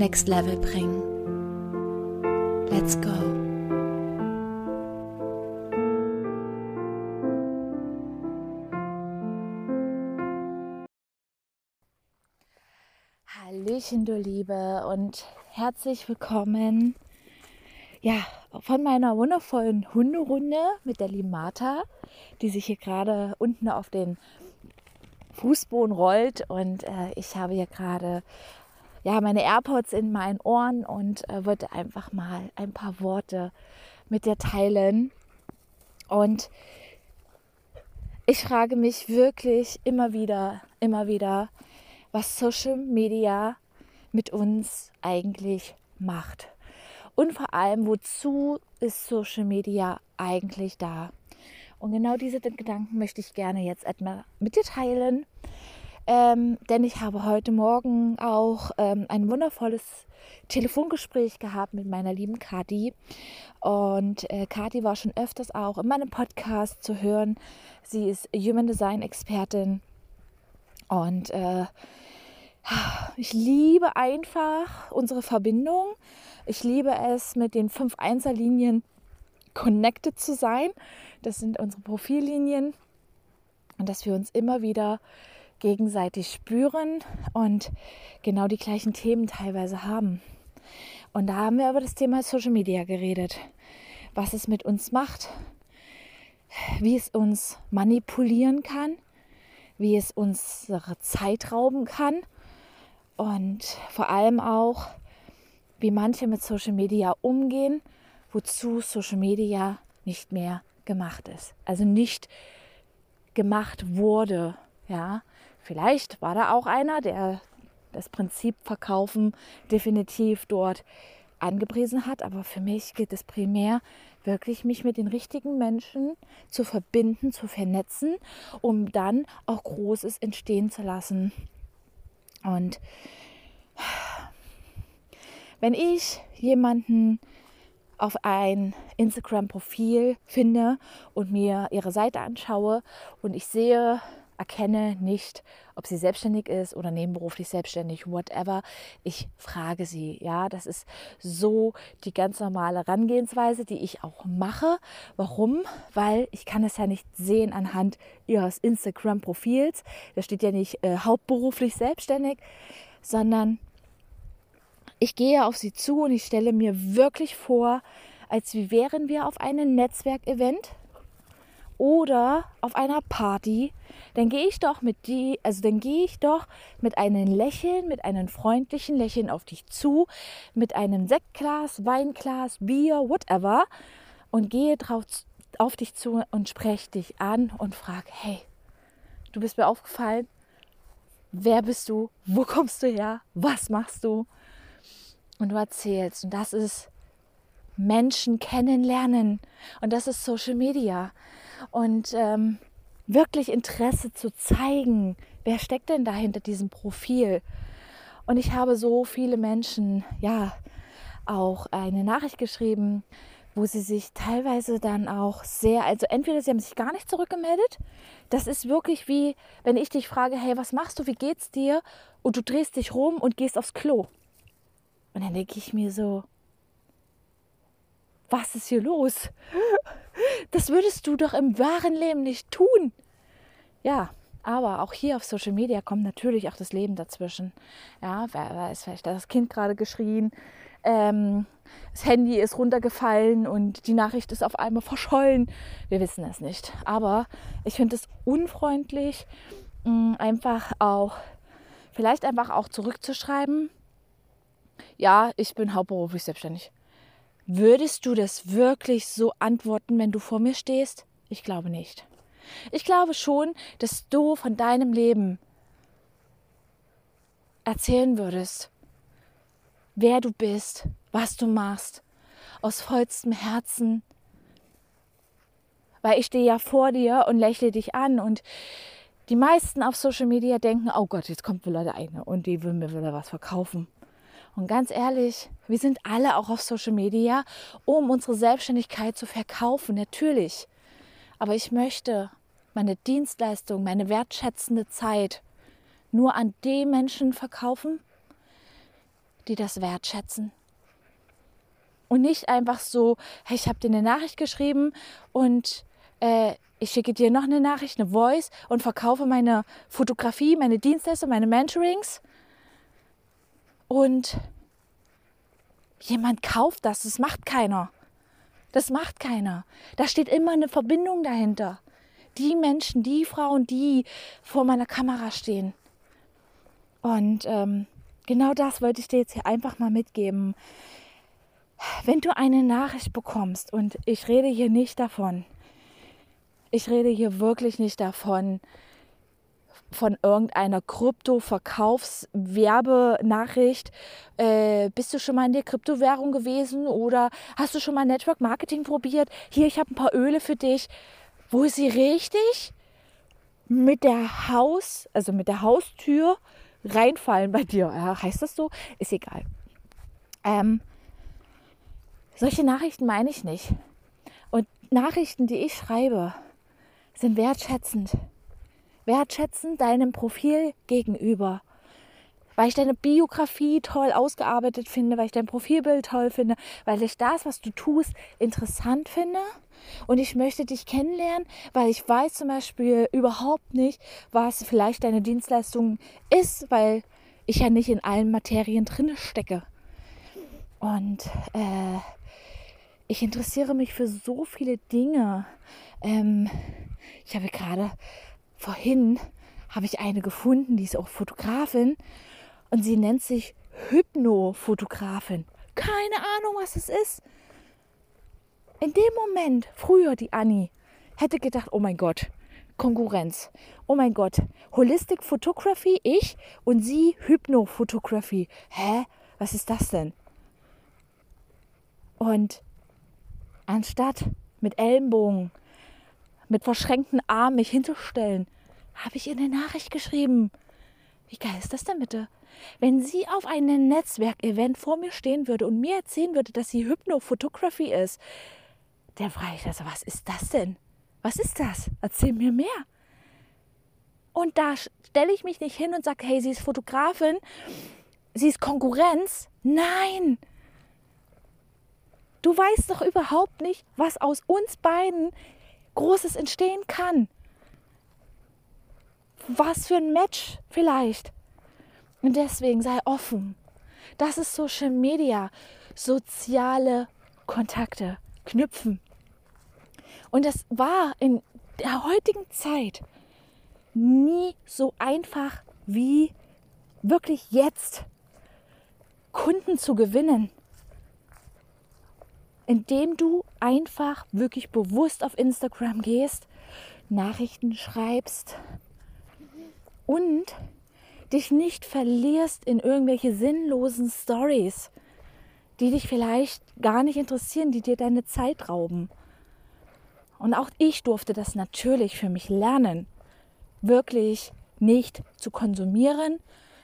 Next Level bringen. Let's go. Hallöchen, du Liebe, und herzlich willkommen. Ja, von meiner wundervollen Hunderunde mit der lieben Martha, die sich hier gerade unten auf den Fußboden rollt. Und äh, ich habe hier gerade ja, meine AirPods in meinen Ohren und äh, wollte einfach mal ein paar Worte mit dir teilen. Und ich frage mich wirklich immer wieder, immer wieder, was Social Media mit uns eigentlich macht. Und vor allem, wozu ist Social Media eigentlich da? Und genau diese Gedanken möchte ich gerne jetzt mit dir teilen. Ähm, denn ich habe heute Morgen auch ähm, ein wundervolles Telefongespräch gehabt mit meiner lieben Kati. Und äh, Kati war schon öfters auch in meinem Podcast zu hören. Sie ist Human Design Expertin. Und äh, ich liebe einfach unsere Verbindung. Ich liebe es, mit den fünf Einserlinien connected zu sein. Das sind unsere Profillinien. Und dass wir uns immer wieder gegenseitig spüren und genau die gleichen Themen teilweise haben. Und da haben wir über das Thema Social Media geredet, was es mit uns macht, wie es uns manipulieren kann, wie es unsere Zeit rauben kann und vor allem auch, wie manche mit Social Media umgehen, wozu Social Media nicht mehr gemacht ist. Also nicht gemacht wurde, ja, Vielleicht war da auch einer, der das Prinzip Verkaufen definitiv dort angepriesen hat, aber für mich geht es primär wirklich, mich mit den richtigen Menschen zu verbinden, zu vernetzen, um dann auch Großes entstehen zu lassen. Und wenn ich jemanden auf ein Instagram-Profil finde und mir ihre Seite anschaue und ich sehe, erkenne nicht, ob sie selbstständig ist oder nebenberuflich selbstständig, whatever. Ich frage sie. Ja, das ist so die ganz normale Herangehensweise, die ich auch mache. Warum? Weil ich kann es ja nicht sehen anhand ihres Instagram-Profils. Da steht ja nicht äh, hauptberuflich selbstständig, sondern ich gehe auf sie zu und ich stelle mir wirklich vor, als wären wir auf einem Netzwerkevent oder auf einer Party, dann gehe ich doch mit die, also dann gehe ich doch mit einem Lächeln, mit einem freundlichen Lächeln auf dich zu, mit einem Sektglas, Weinglas, Bier, whatever und gehe drauf, auf dich zu und spreche dich an und frage, hey, du bist mir aufgefallen, wer bist du, wo kommst du her, was machst du? Und du erzählst. Und das ist Menschen kennenlernen. Und das ist Social Media und ähm, wirklich Interesse zu zeigen, wer steckt denn da hinter diesem Profil. Und ich habe so viele Menschen, ja, auch eine Nachricht geschrieben, wo sie sich teilweise dann auch sehr, also entweder sie haben sich gar nicht zurückgemeldet, das ist wirklich wie, wenn ich dich frage, hey, was machst du, wie geht's dir? Und du drehst dich rum und gehst aufs Klo. Und dann denke ich mir so, was ist hier los? Das würdest du doch im wahren Leben nicht tun. Ja, aber auch hier auf Social Media kommt natürlich auch das Leben dazwischen. Ja, wer weiß, vielleicht hat das Kind gerade geschrien, ähm, das Handy ist runtergefallen und die Nachricht ist auf einmal verschollen. Wir wissen es nicht. Aber ich finde es unfreundlich, mh, einfach auch, vielleicht einfach auch zurückzuschreiben. Ja, ich bin hauptberuflich selbstständig. Würdest du das wirklich so antworten, wenn du vor mir stehst? Ich glaube nicht. Ich glaube schon, dass du von deinem Leben erzählen würdest. wer du bist, was du machst, aus vollstem Herzen. Weil ich stehe ja vor dir und lächle dich an und die meisten auf Social Media denken, oh Gott, jetzt kommt wieder eine und die will mir wieder was verkaufen. Und ganz ehrlich, wir sind alle auch auf Social Media, um unsere Selbstständigkeit zu verkaufen, natürlich. Aber ich möchte meine Dienstleistung, meine wertschätzende Zeit nur an die Menschen verkaufen, die das wertschätzen. Und nicht einfach so, hey, ich habe dir eine Nachricht geschrieben und äh, ich schicke dir noch eine Nachricht, eine Voice und verkaufe meine Fotografie, meine Dienstleistung, meine Mentorings. Und jemand kauft das, das macht keiner. Das macht keiner. Da steht immer eine Verbindung dahinter. Die Menschen, die Frauen, die vor meiner Kamera stehen. Und ähm, genau das wollte ich dir jetzt hier einfach mal mitgeben. Wenn du eine Nachricht bekommst, und ich rede hier nicht davon, ich rede hier wirklich nicht davon, von irgendeiner Krypto-Verkaufswerbenachricht. Äh, bist du schon mal in der Kryptowährung gewesen oder hast du schon mal Network Marketing probiert? Hier, ich habe ein paar Öle für dich. Wo sie richtig? Mit der Haus, also mit der Haustür reinfallen bei dir. Ja, heißt das so? Ist egal. Ähm, solche Nachrichten meine ich nicht. Und Nachrichten, die ich schreibe, sind wertschätzend. Wertschätzend deinem Profil gegenüber. Weil ich deine Biografie toll ausgearbeitet finde, weil ich dein Profilbild toll finde, weil ich das, was du tust, interessant finde. Und ich möchte dich kennenlernen, weil ich weiß zum Beispiel überhaupt nicht, was vielleicht deine Dienstleistung ist, weil ich ja nicht in allen Materien drin stecke. Und äh, ich interessiere mich für so viele Dinge. Ähm, ich habe gerade vorhin habe ich eine gefunden, die ist auch Fotografin und sie nennt sich Hypnofotografin. Keine Ahnung, was es ist. In dem Moment, früher die Annie, hätte gedacht, oh mein Gott, Konkurrenz. Oh mein Gott, Holistic Photography, ich und sie Hypnofotografie. Hä? Was ist das denn? Und anstatt mit Ellenbogen mit verschränkten Armen mich hinzustellen, habe ich ihr eine Nachricht geschrieben. Wie geil ist das denn bitte? Wenn sie auf einem Netzwerkevent vor mir stehen würde und mir erzählen würde, dass sie Hypnophotography ist, dann frage ich also, was ist das denn? Was ist das? Erzähl mir mehr. Und da stelle ich mich nicht hin und sage, hey, sie ist Fotografin, sie ist Konkurrenz. Nein! Du weißt doch überhaupt nicht, was aus uns beiden Großes entstehen kann. Was für ein Match vielleicht. Und deswegen sei offen. Das ist Social Media, soziale Kontakte knüpfen. Und das war in der heutigen Zeit nie so einfach wie wirklich jetzt Kunden zu gewinnen indem du einfach wirklich bewusst auf Instagram gehst, Nachrichten schreibst und dich nicht verlierst in irgendwelche sinnlosen Stories, die dich vielleicht gar nicht interessieren, die dir deine Zeit rauben. Und auch ich durfte das natürlich für mich lernen, wirklich nicht zu konsumieren,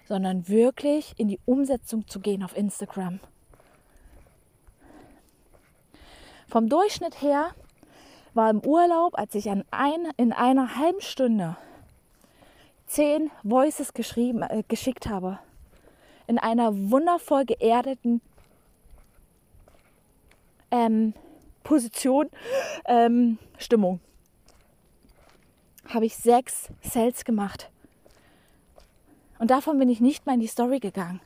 sondern wirklich in die Umsetzung zu gehen auf Instagram. Vom Durchschnitt her war im Urlaub, als ich an ein, in einer halben Stunde zehn Voices geschrieben, äh, geschickt habe, in einer wundervoll geerdeten ähm, Position, ähm, Stimmung, habe ich sechs Sales gemacht. Und davon bin ich nicht mal in die Story gegangen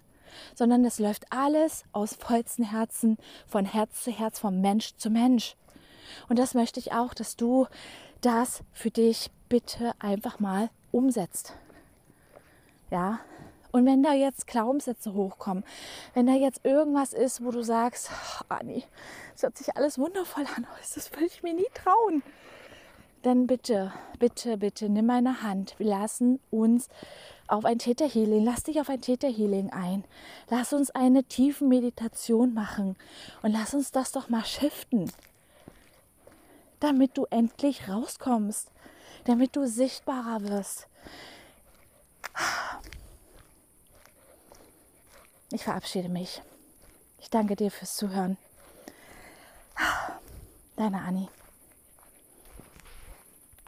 sondern es läuft alles aus vollstem Herzen, von Herz zu Herz, von Mensch zu Mensch. Und das möchte ich auch, dass du das für dich bitte einfach mal umsetzt. Ja, und wenn da jetzt Glaubenssätze hochkommen, wenn da jetzt irgendwas ist, wo du sagst, oh, Anni, es hört sich alles wundervoll an, das würde ich mir nie trauen. Dann bitte, bitte, bitte nimm meine Hand. Wir lassen uns auf ein Theta Healing, lass dich auf ein Theta Healing ein. Lass uns eine tiefen Meditation machen und lass uns das doch mal shiften, damit du endlich rauskommst, damit du sichtbarer wirst. Ich verabschiede mich. Ich danke dir fürs Zuhören. Deine Annie.